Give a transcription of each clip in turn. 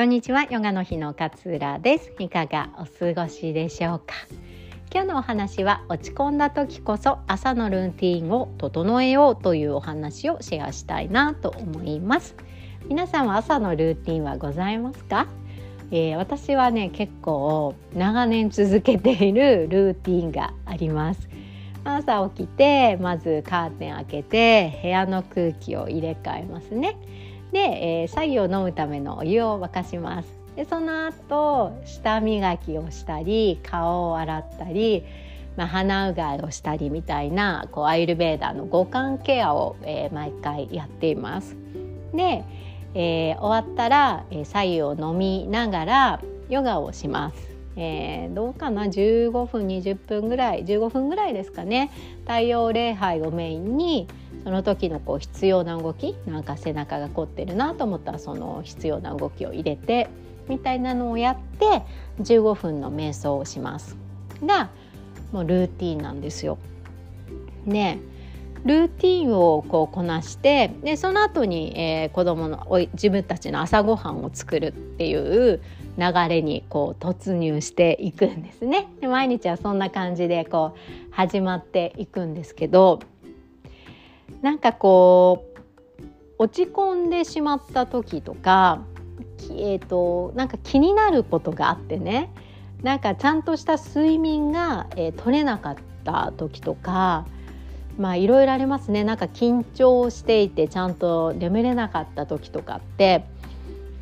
こんにちは。ヨガの日の勝浦です。いかがお過ごしでしょうか？今日のお話は落ち込んだ時こそ朝のルーティンを整えようというお話をシェアしたいなと思います。皆さんは朝のルーティンはございますか？えー、私はね結構長年続けているルーティンがあります。朝起きてまずカーテン開けて部屋の空気を入れ替えますね。で、えー、作業を飲むためのお湯を沸かします。でその後舌磨きをしたり顔を洗ったり、まあ、鼻うがいをしたりみたいなこうアイルベーダーの五感ケアを、えー、毎回やっています。で、えー、終わったら、えー、左右を飲みながらヨガをします。えー、どうかな？15分20分ぐらい？15分ぐらいですかね。太陽礼拝をメインにその時のこう必要な動きなんか背中が凝ってるなと思ったらその必要な動きを入れてみたいなのをやって15分の瞑想をしますがもうルーティンなんですよ。ねルーティンをこうこなしてでその後に、えー、子供の自分たちの朝ごはんを作るっていう流れにこう突入していくんですね。で毎日はそんな感じでこう始まっていくんですけどなんかこう落ち込んでしまった時とか、えーと、なんか気になることがあってねなんかちゃんとした睡眠が、えー、取れなかった時とかまあいろいろありますねなんか緊張していてちゃんと眠れなかった時とかって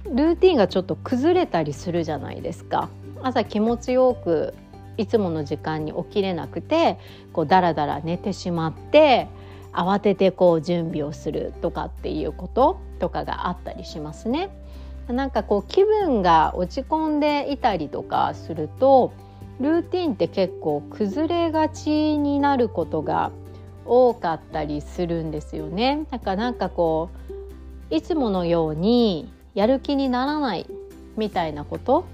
ルーティンがちょっと崩れたりするじゃないですか。朝気持ちよくいつもの時間に起きれなくてこうダラダラ寝てしまって慌ててこう準備をするとかっていうこととかがあったりしますね。なんかこう気分が落ち込んでいたりとかするとルーティンって結構崩れがちになることが多かったりするんですよね。だからなんかこういつものようにやる気にならないみたいなこと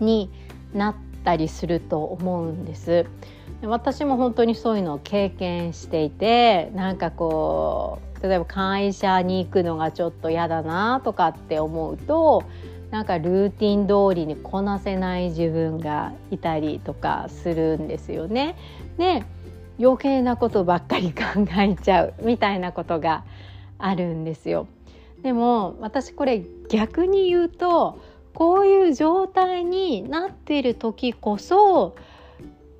になったりすると思うんです。私も本当にそういうのを経験していてなんかこう例えば会社に行くのがちょっと嫌だなとかって思うとなんかルーティン通りにこなせない自分がいたりとかするんですよね。で余計なことばっかり考えちゃうみたいなことがあるんですよ。でも私これ逆に言うとこういう状態になっている時こそ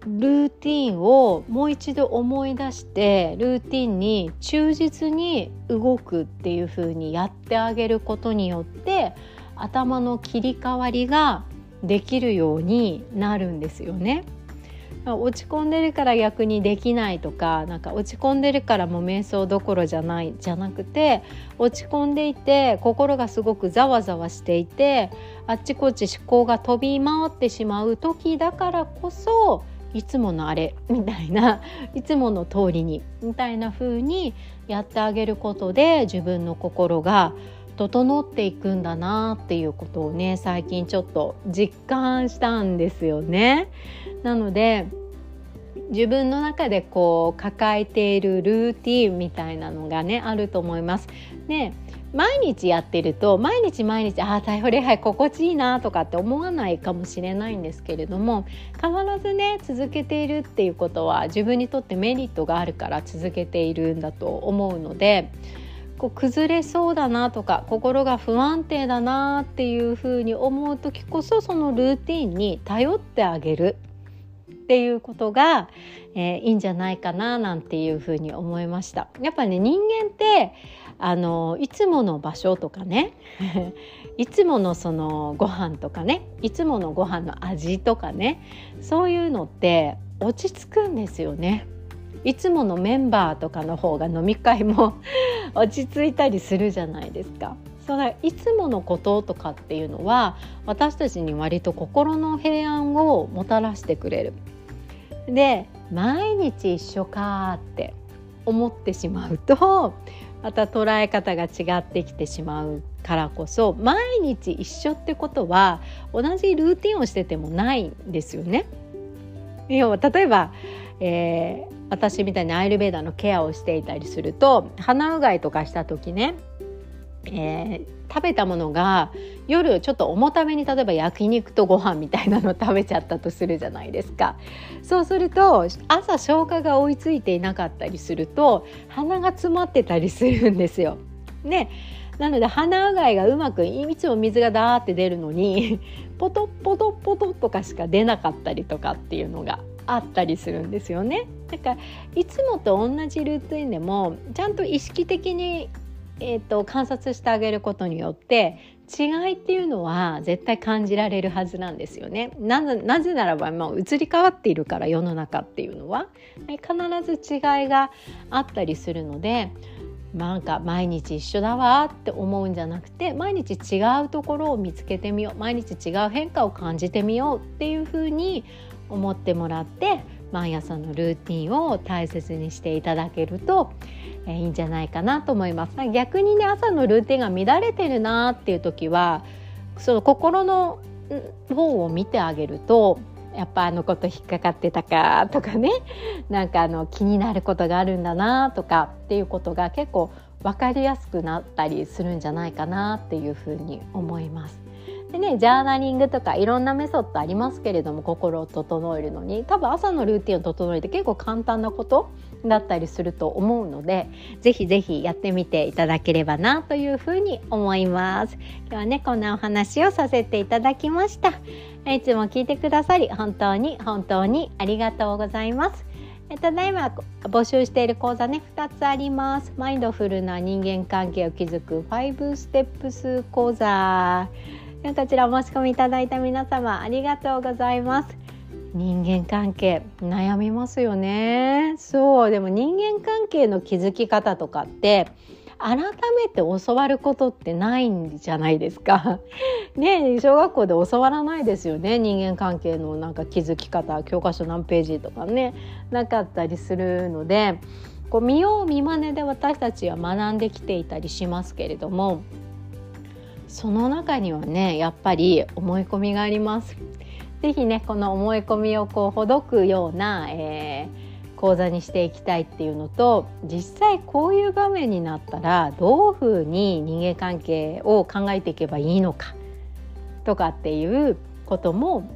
ルーティンをもう一度思い出してルーティンに忠実に動くっていう風にやってあげることによって頭の切り替わりができるようになるんですよね。落ち込んでるから逆にできないとかなんか落ち込んでるからもう瞑想どころじゃないじゃなくて落ち込んでいて心がすごくざわざわしていてあっちこっち思考が飛び回ってしまう時だからこそいつものあれみたいな いつもの通りにみたいな風にやってあげることで自分の心が整っていくんだなっていうことをね最近ちょっと実感したんですよね。なので自分の中でこう抱えているルーティンみたいなのがねあると思います。ね毎日やってると毎日毎日ああ逮捕礼拝心地いいなとかって思わないかもしれないんですけれども必ずね続けているっていうことは自分にとってメリットがあるから続けているんだと思うのでこう崩れそうだなとか心が不安定だなっていうふうに思う時こそそのルーティンに頼ってあげるっていうことが、えー、いいんじゃないかななんていうふうに思いました。やっぱね人間ってあのいつもの場所とかね いつものそのご飯とかねいつものご飯の味とかねそういうのって落ち着くんですよね。いつものメンバーとかの方が飲み会も 落ち着いたりするじゃないですか。それいつものこととかっていうのは私たちに割と心の平安をもたらしてくれる。で毎日一緒かって思ってしまうとまた捉え方が違ってきてしまうからこそ毎日一緒ってことは同じルーティンをしててもないんですよね。要は例えば、えー、私みたいにアイルベーダのケアをしていたりすると鼻うがいとかした時ねえー、食べたものが夜ちょっと重ために例えば焼肉とご飯みたいなの食べちゃったとするじゃないですか そうすると朝消化が追いついていなかったりすると鼻が詰まってたりするんですよ。ねなので鼻うがいがうまくいつも水がダーって出るのに ポトッポトッポトッとかしか出なかったりとかっていうのがあったりするんですよね。だからいつもと同じルーティンでもちゃんと意識的に、えーと、観察してあげることによって違いっていうのは絶対感じられるはずなんですよね。なぜならばもう移り変わっているから世の中っていうのは必ず違いがあったりするのでなんか毎日一緒だわって思うんじゃなくて毎日違うところを見つけてみよう毎日違う変化を感じてみようっていうふうに思ってもらって毎朝のルーティンを大切にしていただけると、え、いいんじゃないかなと思います。逆にね朝のルーティンが乱れてるなっていう時はその心の方を見てあげるとやっぱあのこと引っかかってたかとかね なんかあの気になることがあるんだなとかっていうことが結構分かりやすくなったりするんじゃないかなっていうふうに思います。でねジャーナリングとかいろんなメソッドありますけれども心を整えるのに。多分朝のルーティンを整えて結構簡単なことだったりすると思うのでぜひぜひやってみていただければなというふうに思います。今日はねこんなお話をさせていただきました。いつも聞いてくださり本当に本当にありがとうございます。ただいま募集している講座ね2つあります。マインドフルな人間関係を築く5ステップス講座。こちらお申し込みいただいた皆様ありがとうございます。人間関係悩みますよね。そうでも人間関係の築き方とかって改めて教わることってないんじゃないですか。ね小学校で教わらないですよね。人間関係のなんか築き方教科書何ページとかねなかったりするのでこう見よう見まねで私たちは学んできていたりしますけれどもその中にはねやっぱり思い込みがあります。ぜひねこの思い込みをこうほどくような、えー、講座にしていきたいっていうのと実際こういう場面になったらどういうふうに人間関係を考えていけばいいのかとかっていうことも、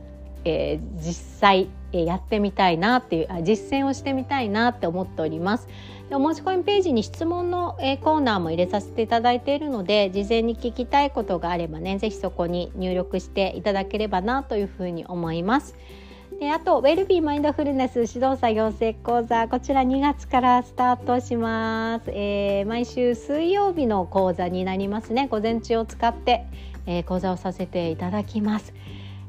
えー、実際やってみたいなっていう実践をしてみたいなって思っております。お申し込みページに質問のコーナーも入れさせていただいているので事前に聞きたいことがあればね是非そこに入力していただければなというふうに思います。であとウェルビーマインドフルネス指導作業成講座こちら2月からスタートします、えー、毎週水曜日の講座になりますね午前中を使って、えー、講座をさせていただきます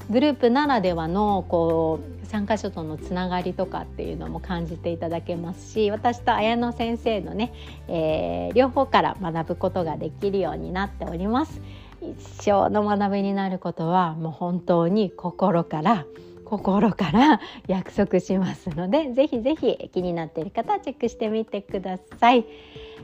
グループならではのこう参加者とのつながりとかっていうのも感じていただけますし私と綾乃先生のね、えー、両方から学ぶことができるようになっております。一生の学びになることはもう本当に心から心から約束しますのでぜひぜひ気になっている方はチェックしてみてください。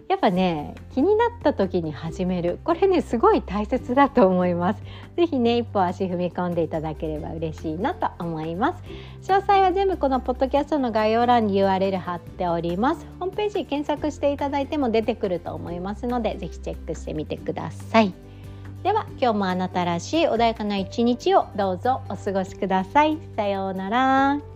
やっぱね気になった時に始めるこれねすごい大切だと思います是非ね一歩足踏み込んでいただければ嬉しいなと思います詳細は全部このポッドキャストの概要欄に URL 貼っておりますホームページ検索していただいても出てくると思いますので是非チェックしてみてくださいでは今日もあなたらしい穏やかな一日をどうぞお過ごしください。さようなら。